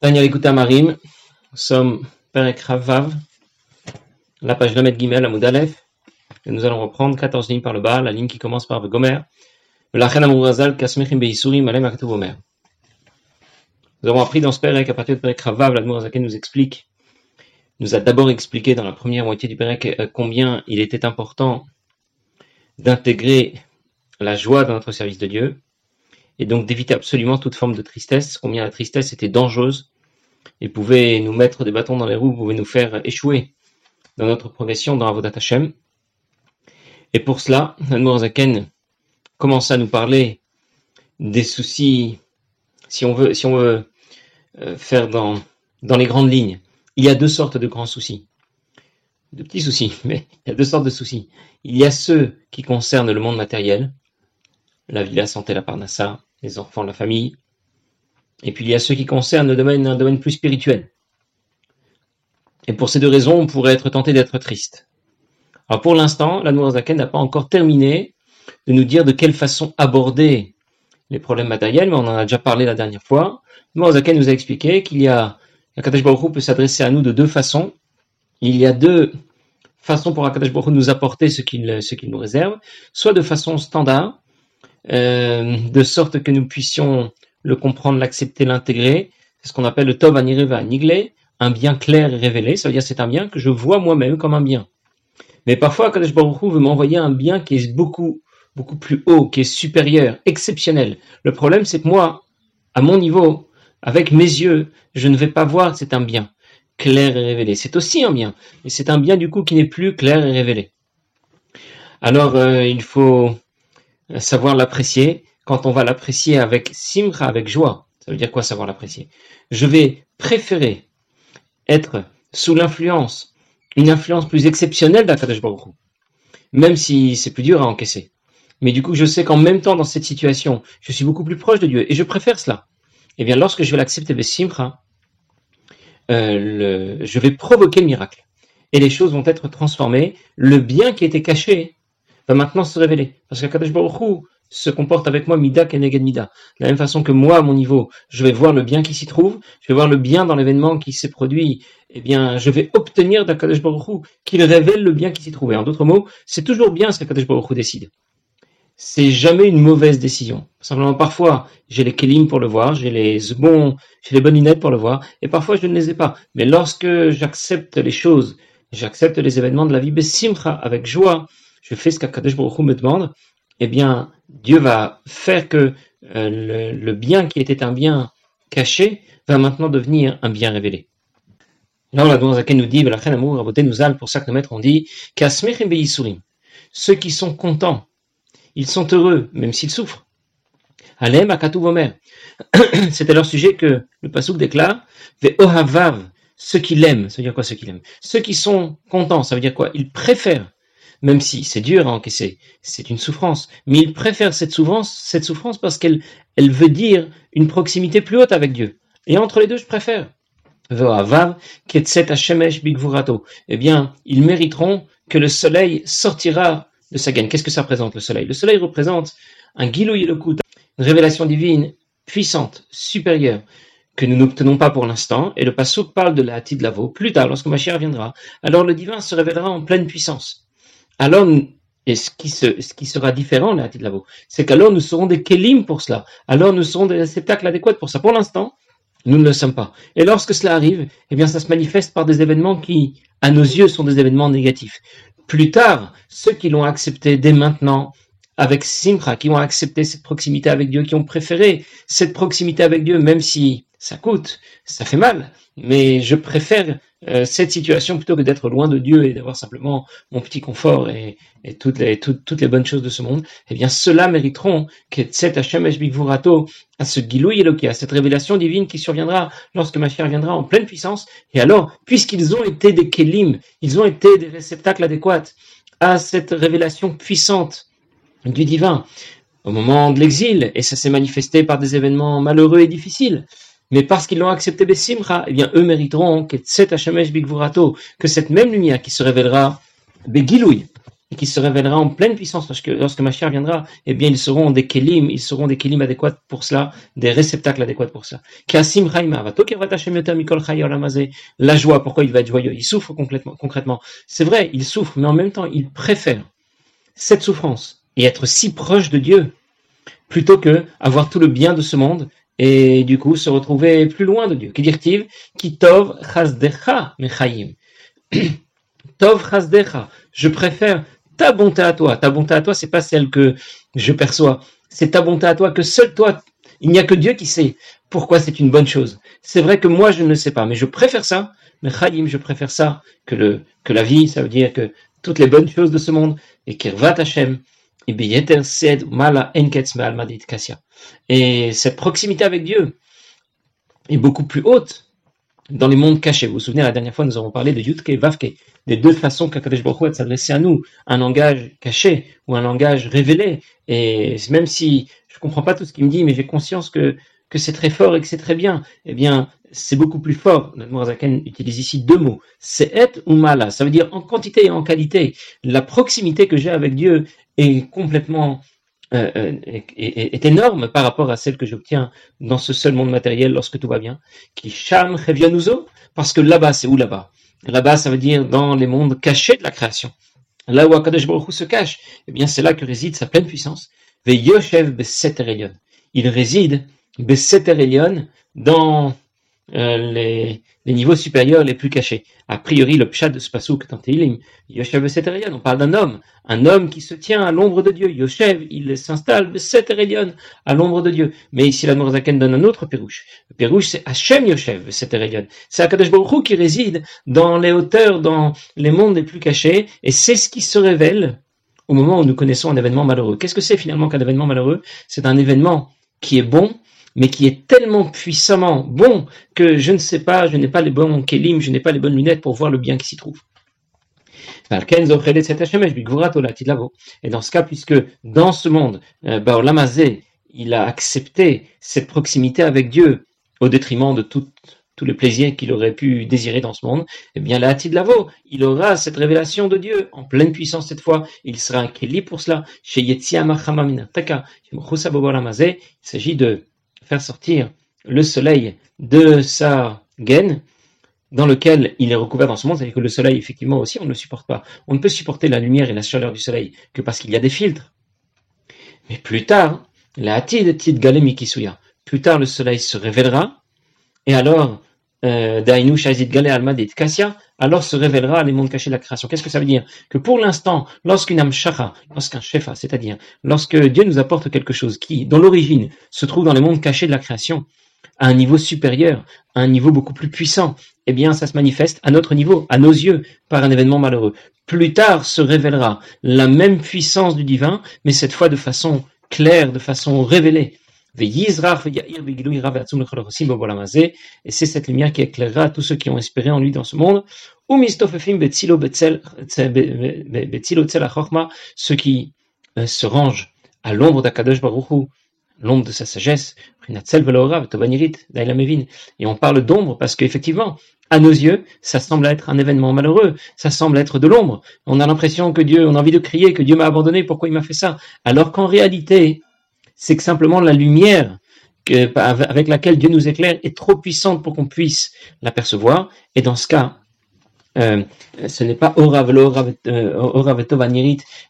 Daniel écoute Marim, nous sommes Perek Ravav, la page Lamed Gimel à Moudalef, et nous allons reprendre 14 lignes par le bas, la ligne qui commence par Gomer. Nous avons appris dans ce Perek, à partir de Perek Ravav, l'Admorazake nous explique, nous a d'abord expliqué dans la première moitié du Perek euh, combien il était important d'intégrer la joie dans notre service de Dieu, et donc d'éviter absolument toute forme de tristesse, combien la tristesse était dangereuse et pouvait nous mettre des bâtons dans les roues, pouvait nous faire échouer dans notre progression dans Avodat Hashem. Et pour cela, Zaken commence à nous parler des soucis, si on veut, si on veut euh, faire dans, dans les grandes lignes. Il y a deux sortes de grands soucis. De petits soucis, mais il y a deux sortes de soucis. Il y a ceux qui concernent le monde matériel, la vie, la santé, la parnassa, les enfants, la famille. Et puis il y a ceux qui concernent un domaine plus spirituel. Et pour ces deux raisons, on pourrait être tenté d'être triste. Alors pour l'instant, la Zaken n'a pas encore terminé de nous dire de quelle façon aborder les problèmes matériels, mais on en a déjà parlé la dernière fois. Zaken nous a expliqué qu'il y a, Akadash Baruch peut s'adresser à nous de deux façons. Il y a deux façons pour Akadash Baruch de nous apporter ce qu'il nous réserve, soit de façon standard, de sorte que nous puissions le comprendre, l'accepter, l'intégrer. C'est ce qu'on appelle le Tov Anireva Nigle, un bien clair et révélé. Ça veut dire c'est un bien que je vois moi-même comme un bien. Mais parfois, Kadesh Baruch Hu veut m'envoyer un bien qui est beaucoup, beaucoup plus haut, qui est supérieur, exceptionnel. Le problème, c'est que moi, à mon niveau, avec mes yeux, je ne vais pas voir que c'est un bien clair et révélé. C'est aussi un bien, mais c'est un bien du coup qui n'est plus clair et révélé. Alors, euh, il faut savoir l'apprécier, quand on va l'apprécier avec simra, avec joie, ça veut dire quoi savoir l'apprécier? Je vais préférer être sous l'influence, une influence plus exceptionnelle d'Akadosh Baruch même si c'est plus dur à encaisser. Mais du coup, je sais qu'en même temps, dans cette situation, je suis beaucoup plus proche de Dieu et je préfère cela. Eh bien, lorsque je vais l'accepter avec simra, euh, je vais provoquer le miracle. Et les choses vont être transformées. Le bien qui était caché va maintenant se révéler. Parce qu'Akadosh Baruch se comporte avec moi mida keneged mida. De la même façon que moi, à mon niveau, je vais voir le bien qui s'y trouve, je vais voir le bien dans l'événement qui s'est produit, eh bien, je vais obtenir d'Akadosh Baruch qu'il révèle le bien qui s'y trouve. en d'autres mots, c'est toujours bien ce qu'Akadosh Baruch décide. C'est jamais une mauvaise décision. Simplement, parfois, j'ai les kelim pour le voir, j'ai les bons, j'ai les bonnes lunettes pour le voir, et parfois je ne les ai pas. Mais lorsque j'accepte les choses, j'accepte les événements de la vie, besimcha, avec joie, je fais ce qu'Akadosh Baruch me demande, eh bien, Dieu va faire que euh, le, bien qui était un bien caché va maintenant devenir un bien révélé. Là, on a dans nous dit, pour ça que nos maîtres ont dit, ceux qui sont contents, ils sont heureux, même s'ils souffrent. Alem akatou vomer. C'est à leur sujet que le pasouk déclare, ohavav, ceux qui l'aiment, ça veut dire quoi ceux qui l'aiment? Ceux qui sont contents, ça veut dire quoi? Ils préfèrent même si c'est dur à encaisser, c'est une souffrance. Mais il préfère cette souffrance, cette souffrance parce qu'elle elle veut dire une proximité plus haute avec Dieu. Et entre les deux, je préfère. Eh bien, ils mériteront que le soleil sortira de sa gaine. Qu'est-ce que ça représente, le soleil? Le soleil représente un gilou une révélation divine puissante, supérieure, que nous n'obtenons pas pour l'instant, et le Passouk parle de la Lavo. Plus tard, lorsque Mashiach viendra, alors le divin se révélera en pleine puissance alors, ce qui, sera différent, là, c'est qu'alors nous serons des kelim pour cela. Alors nous serons des réceptacles adéquats pour ça. Pour l'instant, nous ne le sommes pas. Et lorsque cela arrive, eh bien, ça se manifeste par des événements qui, à nos yeux, sont des événements négatifs. Plus tard, ceux qui l'ont accepté dès maintenant, avec Simcha, qui ont accepté cette proximité avec Dieu, qui ont préféré cette proximité avec Dieu, même si ça coûte, ça fait mal, mais je préfère euh, cette situation plutôt que d'être loin de Dieu et d'avoir simplement mon petit confort et, toutes, les, toutes les bonnes choses de ce monde, eh bien ceux-là mériteront que cette Hashem Bigvurato, à ce Gilou à cette révélation divine qui surviendra lorsque ma chère viendra en pleine puissance, et alors, puisqu'ils ont été des Kélim, ils ont été des réceptacles adéquats à cette révélation puissante du divin, au moment de l'exil, et ça s'est manifesté par des événements malheureux et difficiles, mais parce qu'ils l'ont accepté Bessimra, eh bien, eux mériteront que que cette même lumière qui se révélera Begilouy, et qui se révélera en pleine puissance parce que lorsque Mashiach viendra, eh bien, ils seront des kelim, ils seront des kelim adéquats pour cela, des réceptacles adéquats pour cela. La joie, pourquoi il va être joyeux? Il souffre concrètement. C'est vrai, il souffre, mais en même temps, il préfère cette souffrance et être si proche de Dieu plutôt que avoir tout le bien de ce monde et du coup se retrouver plus loin de Dieu. Qui dit-il? Qui tov chazdecha mechaim. Tov chazdecha. Je préfère ta bonté à toi. Ta bonté à toi, c'est pas celle que je perçois. C'est ta bonté à toi que seul toi, il n'y a que Dieu qui sait pourquoi c'est une bonne chose. C'est vrai que moi, je ne sais pas, mais je préfère ça. Mais Chaim, je préfère ça que que la vie. Ça veut dire que toutes les bonnes choses de ce monde et Kirvat Hashem. Et cette proximité avec Dieu est beaucoup plus haute dans les mondes cachés. Vous vous souvenez, la dernière fois, nous avons parlé de Yutke et Vavke, des deux façons qu'Akadosh Baruch s'adresser à nous, un langage caché ou un langage révélé. Et même si je ne comprends pas tout ce qu'il me dit, mais j'ai conscience que, que c'est très fort et que c'est très bien, eh bien, c'est beaucoup plus fort. Zaken utilise ici deux mots. C'est et ou mala. Ça veut dire en quantité et en qualité. La proximité que j'ai avec Dieu est complètement euh, euh, est, énorme par rapport à celle que j'obtiens dans ce seul monde matériel lorsque tout va bien. Qui sham parce que là-bas, c'est où là-bas? Là-bas, ça veut dire dans les mondes cachés de la création. Là où Akadosh Baruch se cache, eh bien, c'est là que réside sa pleine puissance. Yoshev Il réside dans euh, les, les, niveaux supérieurs les plus cachés. A priori, le pshat de ce pasouk dans Teilim, Yoshev on parle d'un homme, un homme qui se tient à l'ombre de Dieu. Yoshev, il s'installe Beseterion, à l'ombre de Dieu. Mais ici, la Nourzaken donne un autre pérouche. Le pérouche, c'est Hachem Yoshev Beseterion. C'est Akadosh Baruch qui réside dans les hauteurs, dans les mondes les plus cachés, et c'est ce qui se révèle au moment où nous connaissons un événement malheureux. Qu'est-ce que c'est finalement qu'un événement malheureux? C'est un événement qui est bon, mais qui est tellement puissamment bon que je ne sais pas, je n'ai pas les bons kelim, je n'ai pas les bonnes lunettes pour voir le bien qui s'y trouve. Et dans ce cas, puisque dans ce monde, euh, Lamazé, il a accepté cette proximité avec Dieu au détriment de tous les plaisirs qu'il aurait pu désirer dans ce monde, eh bien, la il aura cette révélation de Dieu en pleine puissance cette fois. Il sera un Keli pour cela. Il s'agit de faire sortir le soleil de sa gaine dans lequel il est recouvert dans ce monde, c'est-à-dire que le soleil, effectivement, aussi, on ne le supporte pas. On ne peut supporter la lumière et la chaleur du soleil que parce qu'il y a des filtres. Mais plus tard, la hatid tid mikisuya, plus tard le soleil se révélera, et alors, euh, dainu shazid gale almadit kasya, alors se révélera les mondes cachés de la création. Qu'est-ce que ça veut dire? Que pour l'instant, lorsqu'une amshara, lorsqu'un shefa, c'est-à-dire lorsque Dieu nous apporte quelque chose qui, dans l'origine, se trouve dans les mondes cachés de la création, à un niveau supérieur, à un niveau beaucoup plus puissant, eh bien, ça se manifeste à notre niveau, à nos yeux, par un événement malheureux. Plus tard se révélera la même puissance du divin, mais cette fois de façon claire, de façon révélée. Et c'est cette lumière qui éclairera tous ceux qui ont espéré en lui dans ce monde. Ceux qui euh, se rangent à l'ombre d'Akadosh Baruchu, l'ombre de sa sagesse. Et on parle d'ombre parce qu'effectivement, à nos yeux, ça semble être un événement malheureux, ça semble être de l'ombre. On a l'impression que Dieu, on a envie de crier que Dieu m'a abandonné, pourquoi il m'a fait ça? Alors qu'en réalité, c'est que simplement la lumière avec laquelle Dieu nous éclaire est trop puissante pour qu'on puisse l'apercevoir. Et dans ce cas, euh, ce n'est pas Orav, euh,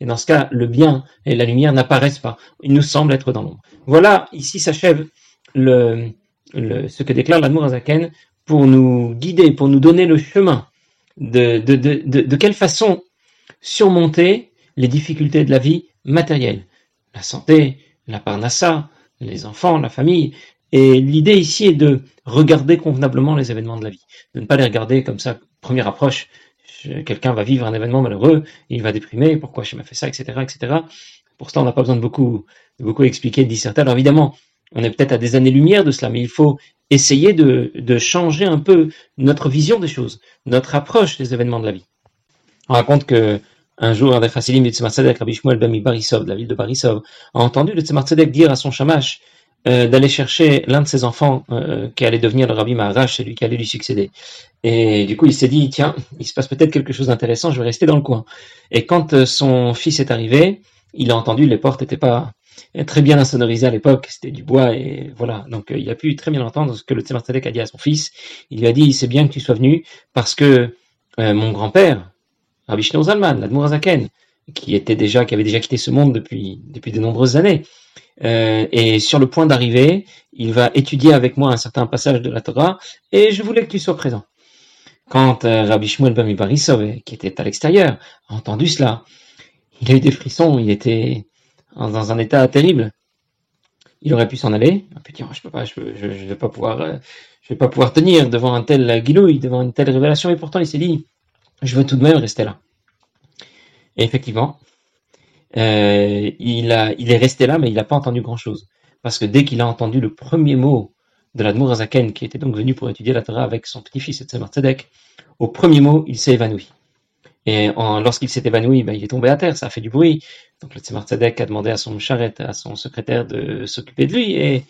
et dans ce cas, le bien et la lumière n'apparaissent pas. Ils nous semblent être dans l'ombre. Voilà, ici s'achève ce que déclare l'amour Azaken pour nous guider, pour nous donner le chemin de, de quelle façon surmonter les difficultés de la vie matérielle, la santé, la parnassa, les enfants, la famille. Et l'idée ici est de regarder convenablement les événements de la vie, de ne pas les regarder comme ça, première approche. Quelqu'un va vivre un événement malheureux, il va déprimer, pourquoi je m'ai fait ça, etc., etc. Pour cela, on n'a pas besoin de beaucoup, beaucoup expliquer, de disserter. Alors évidemment, on est peut-être à des années-lumière de cela, mais il faut essayer de, changer un peu notre vision des choses, notre approche des événements de la vie. On raconte que un jour, un des chassidim du Tzemar Tzedek, Rabbi Shmuel ben Barisov, de la ville de Barisov, a entendu le Tzemar Tzedek dire à son shamash, euh, d'aller chercher l'un de ses enfants euh, qui allait devenir le Rabbi Maharash, celui qui allait lui succéder. Et du coup, il s'est dit, tiens, il se passe peut-être quelque chose d'intéressant, je vais rester dans le coin. Et quand euh, son fils est arrivé, il a entendu, les portes n'étaient pas très bien insonorisées à l'époque, c'était du bois, et voilà. Donc il a pu très bien entendre ce que le Tzemar a dit à son fils. Il lui a dit, c'est bien que tu sois venu, parce que mon grand-père, Rabbi Shneur Zalman, l'Admour Zaken, qui était déjà, qui avait déjà quitté ce monde depuis, depuis de nombreuses années, euh, et sur le point d'arriver, il va étudier avec moi un certain passage de la Torah, et je voulais que tu sois présent. Quand euh, Rabbi Shmuel Bami Barisov, qui était à l'extérieur, a entendu cela, il a eu des frissons, il était dans un état terrible. Il aurait pu s'en aller, il a je peux pas, je, je, vais pas pouvoir, euh, je vais pas pouvoir tenir devant un tel guilouille, devant une telle révélation, et pourtant il s'est dit, je veux tout de même rester là. Et effectivement, euh, il, est resté là, mais il n'a pas entendu grand-chose. Parce que dès qu'il a entendu le premier mot de l'Admour Azaken, qui était donc venu pour étudier la Torah avec son petit-fils Tzemar Tzedek, au premier mot, il s'est évanoui. Et lorsqu'il s'est évanoui, ben, il est tombé à terre, ça a fait du bruit. Donc le Tzemar Tzedek a demandé à son charrette, à son secrétaire de s'occuper de lui. Et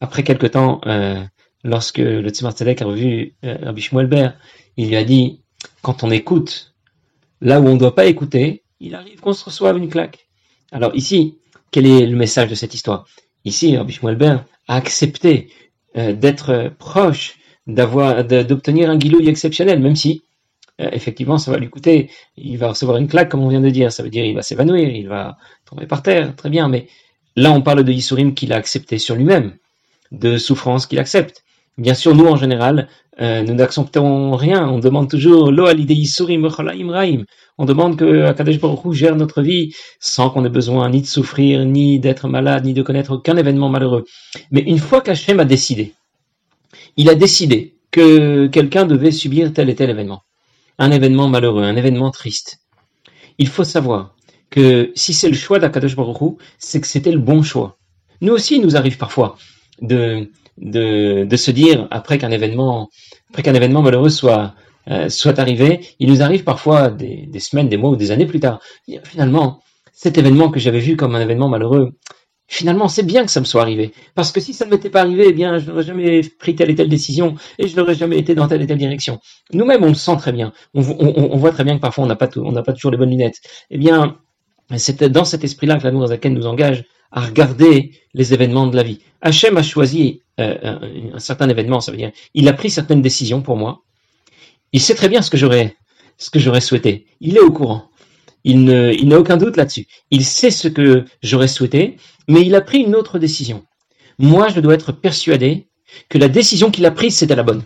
après quelque temps, euh, lorsque le Tzemar Tzedek a revu euh, il lui a dit, quand on écoute là où on ne doit pas écouter, il arrive qu'on se reçoive une claque. Alors ici, quel est le message de cette histoire? Ici, Rabbi Shmuel a accepté euh, d'être proche, d'avoir, d'obtenir un guilouille exceptionnel, même si euh, effectivement ça va lui coûter, il va recevoir une claque comme on vient de dire, ça veut dire il va s'évanouir, il va tomber par terre, très bien, mais là on parle de Yisurim qu'il a accepté sur lui-même, de souffrance qu'il accepte. Bien sûr, nous en général, euh, nous n'acceptons rien. On demande toujours lo raim. On demande que Akadosh Baruch gère notre vie sans qu'on ait besoin ni de souffrir, ni d'être malade, ni de connaître aucun événement malheureux. Mais une fois qu'Hachem a décidé, il a décidé que quelqu'un devait subir tel et tel événement, un événement malheureux, un événement triste. Il faut savoir que si c'est le choix d'Akadosh Baruch c'est que c'était le bon choix. Nous aussi, il nous arrive parfois de de, de se dire après qu'un événement, après qu'un événement malheureux soit euh, soit arrivé, il nous arrive parfois des, des, semaines, des mois ou des années plus tard. Finalement, cet événement que j'avais vu comme un événement malheureux, finalement, c'est bien que ça me soit arrivé. Parce que si ça ne m'était pas arrivé, eh bien, je n'aurais jamais pris telle et telle décision et je n'aurais jamais été dans telle et telle direction. Nous-mêmes, on le sent très bien. On, voit très bien que parfois, on n'a pas, pas toujours les bonnes lunettes. Eh bien, c'est dans cet esprit-là que l'amour Zaken nous engage à regarder les événements de la vie. Hachem a choisi euh, un, certain événement, ça veut dire, il a pris certaines décisions pour moi. Il sait très bien ce que j'aurais, souhaité. Il est au courant. Il ne, n'a aucun doute là-dessus. Il sait ce que j'aurais souhaité, mais il a pris une autre décision. Moi, je dois être persuadé que la décision qu'il a prise, c'était la bonne.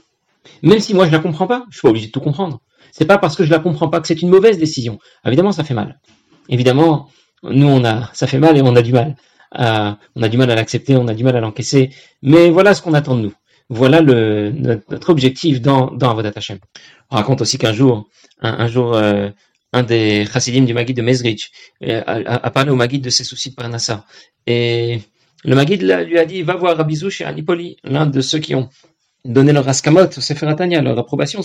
Même si moi je la comprends pas, je suis pas obligé de tout comprendre. C'est pas parce que je la comprends pas que c'est une mauvaise décision. Évidemment, ça fait mal. Évidemment, nous on a, ça fait mal et on a du mal on a du mal à l'accepter, on a du mal à l'encaisser, mais voilà ce qu'on attend de nous. Voilà notre, objectif dans, dans Avodat Hashem. On raconte aussi qu'un jour, un, jour, euh, un des chassidim du Magid de Mezrich euh, a, parlé au Magid de ses soucis de Parnassa. Et le Magid lui a dit, va voir Rabizou chez Anipoli, l'un de ceux qui ont donné leur askamot Sefer leur approbation au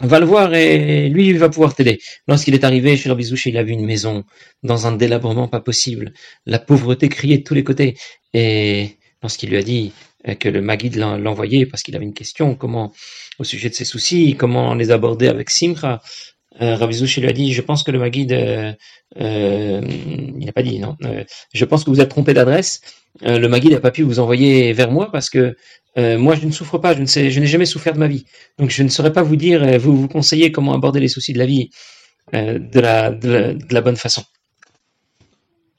Va le voir et lui il va pouvoir t'aider. Lorsqu'il est arrivé chez Rabizouche, il a vu une maison dans un délabrement pas possible. La pauvreté criait de tous les côtés. Et lorsqu'il lui a dit que le Maguide l'envoyait parce qu'il avait une question, comment, au sujet de ses soucis, comment les aborder avec Simcha, euh, lui a dit, je pense que le Maguide, euh, euh, il n'a pas dit, non, euh, je pense que vous êtes trompé d'adresse. Euh, le Maguide n'a pas pu vous envoyer vers moi parce que euh, moi, je ne souffre pas, je n'ai jamais souffert de ma vie. Donc, je ne saurais pas vous dire, euh, vous conseiller comment aborder les soucis de la vie euh, de, la, bonne façon.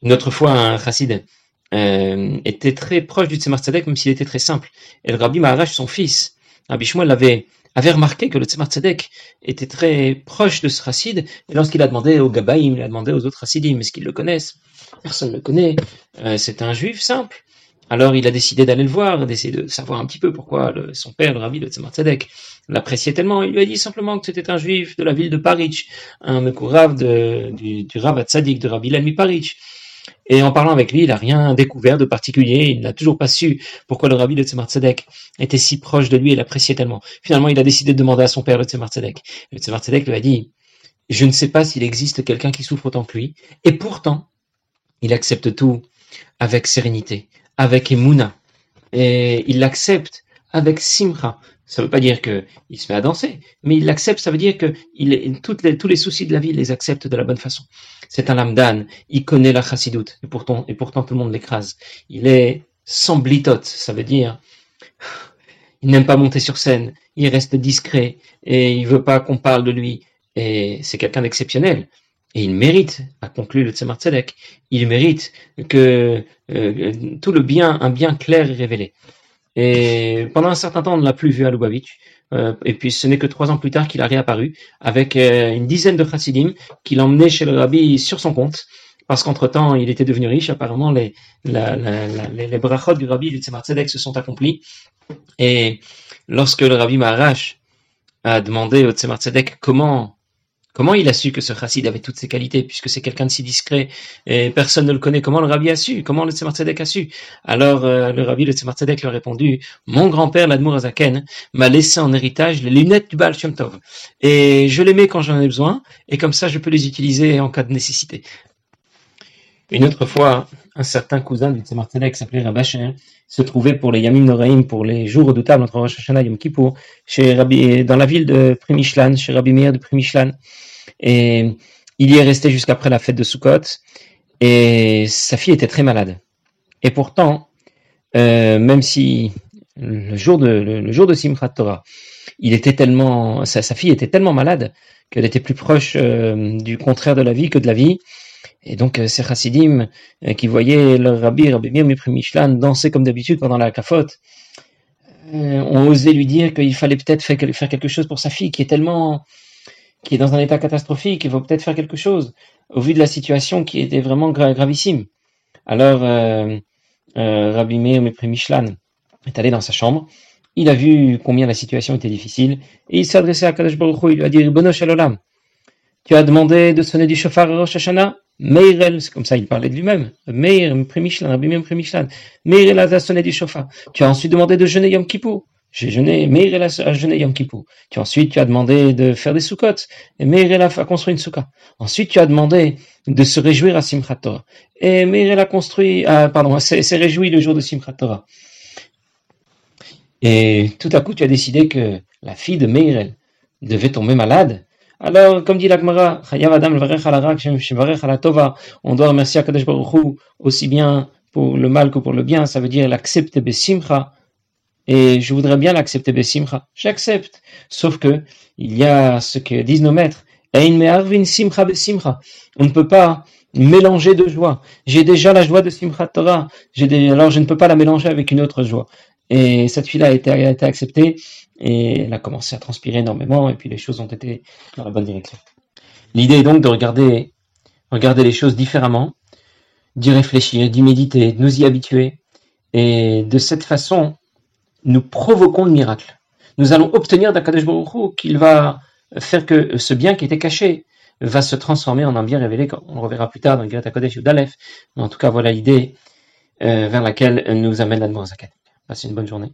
Une autre fois, un chassid était très proche du Tzemar Tzedek, même s'il était très simple. Et le Rabbi Maharash, son fils, Rabbi Shmuel, avait, remarqué que le Tzemar était très proche de ce chassid. Et lorsqu'il a demandé aux Gabaïm, il a demandé aux autres chassidim, est-ce qu'ils le connaissent? Personne ne le connaît. c'est un juif simple. Alors il a décidé d'aller le voir, d'essayer de savoir un petit peu pourquoi son père, le rabbi de Tzemar Tzedek, l'appréciait tellement. Il lui a dit simplement que c'était un juif de la ville de Paris, un Mekourav du, du Rav Tzadik, de Rabbi Lami Paris. Et en parlant avec lui, il n'a rien découvert de particulier, il n'a toujours pas su pourquoi le rabbi de Tzemar Tzedek était si proche de lui et l'appréciait tellement. Finalement, il a décidé de demander à son père, le Tzemar Tzedek. Le Tzemar Tzedek lui a dit, je ne sais pas s'il existe quelqu'un qui souffre autant que lui, et pourtant, il accepte tout avec sérénité, avec Emouna. Et il l'accepte avec Simcha. Ça ne veut pas dire qu'il se met à danser, mais il l'accepte, ça veut dire que il, tous les soucis de la vie, il les accepte de la bonne façon. C'est un lamdan, il connaît la chassidoute, et pourtant, et pourtant tout le monde l'écrase. Il est sans blitote, ça veut dire il n'aime pas monter sur scène, il reste discret, et il veut pas qu'on parle de lui, et c'est quelqu'un d'exceptionnel. Et il mérite, a conclu le Tzemar Tzedek, il mérite que euh, tout le bien, un bien clair et révélé. Et pendant un certain temps, on ne l'a plus vu à Lubavitch. Euh, et puis ce n'est que trois ans plus tard qu'il a réapparu avec euh, une dizaine de chassidim qu'il emmenait chez le rabbi sur son compte. Parce qu'entre-temps, il était devenu riche. Apparemment, les, la, la, les, les brachot du rabbi du Tzemar Tzedek se sont accomplis. Et lorsque le rabbi Maharash a demandé au Tzemar Tzedek comment Comment il a su que ce chassid avait toutes ces qualités, puisque c'est quelqu'un de si discret et personne ne le connaît? Comment le rabbi a su? Comment le Tzemar Tzedek a su? Alors euh, le rabbi, le Tzemar lui a répondu Mon grand-père, l'Admour Azaken, m'a laissé en héritage les lunettes du Baal. Et je les mets quand j'en ai besoin, et comme ça je peux les utiliser en cas de nécessité. Une autre fois, un certain cousin du Tzemar Tzedek s'appelait Rabachin, se trouvait pour les Yamim Noraim, pour les jours redoutables entre Rosh Hashanah et Yom Kippur, chez Rabbi, dans la ville de Primishlan, chez Rabbi Meir de Primishlan. Et il y est resté jusqu'après la fête de Sukkot. Et sa fille était très malade. Et pourtant, euh, même si le jour de, le, jour de Simchat Torah, il était tellement, sa, sa fille était tellement malade qu'elle était plus proche euh, du contraire de la vie que de la vie. Et donc, euh, ces chassidim euh, qui voyaient leur rabbi, Rabbi Mir Mishlan, danser comme d'habitude pendant la cafote, euh, ont osé lui dire qu'il fallait peut-être faire quelque chose pour sa fille qui est tellement, qui est dans un état catastrophique, il faut peut-être faire quelque chose au vu de la situation qui était vraiment gravissime. Alors, euh, Rabbi Meir Mishlan est allé dans sa chambre, il a vu combien la situation était difficile, et il s'est adressé à Kadosh Baruch Hu, il lui a dit, Bono Shalolam, tu as demandé de sonner du chauffard Rosh Hashanah? Meirel, c'est comme ça il parlait de lui-même. Meir, Rabbi. Meirel a sonné du chauffard. Tu as ensuite demandé de jeûner Yom Kippur. J'ai jeûné, Meirel a jeûné Yom Kippur. Tu ensuite tu as demandé de faire des soukottes. Et Meirel a construit une souka. Ensuite tu as demandé de se réjouir à Simchat Torah. Et Meirel a construit, ah, pardon, s'est réjoui le jour de Simchat Torah. Et tout à coup tu as décidé que la fille de Meirel devait tomber malade alors, comme dit l'Agmara, on doit remercier Akadosh Baruch aussi bien pour le mal que pour le bien, ça veut dire l'accepter besimcha. Et je voudrais bien l'accepter besimcha. J'accepte. Sauf que, il y a ce que disent nos maîtres. On ne peut pas mélanger de joie. J'ai déjà la joie de Simchat Torah. alors je ne peux pas la mélanger avec une autre joie. Et cette fille-là a été acceptée et elle a commencé à transpirer énormément et puis les choses ont été dans la bonne direction. L'idée est donc de regarder, regarder les choses différemment, d'y réfléchir, d'y méditer, de nous y habituer et de cette façon, nous provoquons le miracle. Nous allons obtenir d'Akadosh Baruch qu'il va faire que ce bien qui était caché va se transformer en un bien révélé, on le reverra plus tard dans Greta Kodesh ou Dalef. Mais en tout cas, voilà l'idée euh, vers laquelle nous amène la Zakat. Passez une bonne journée.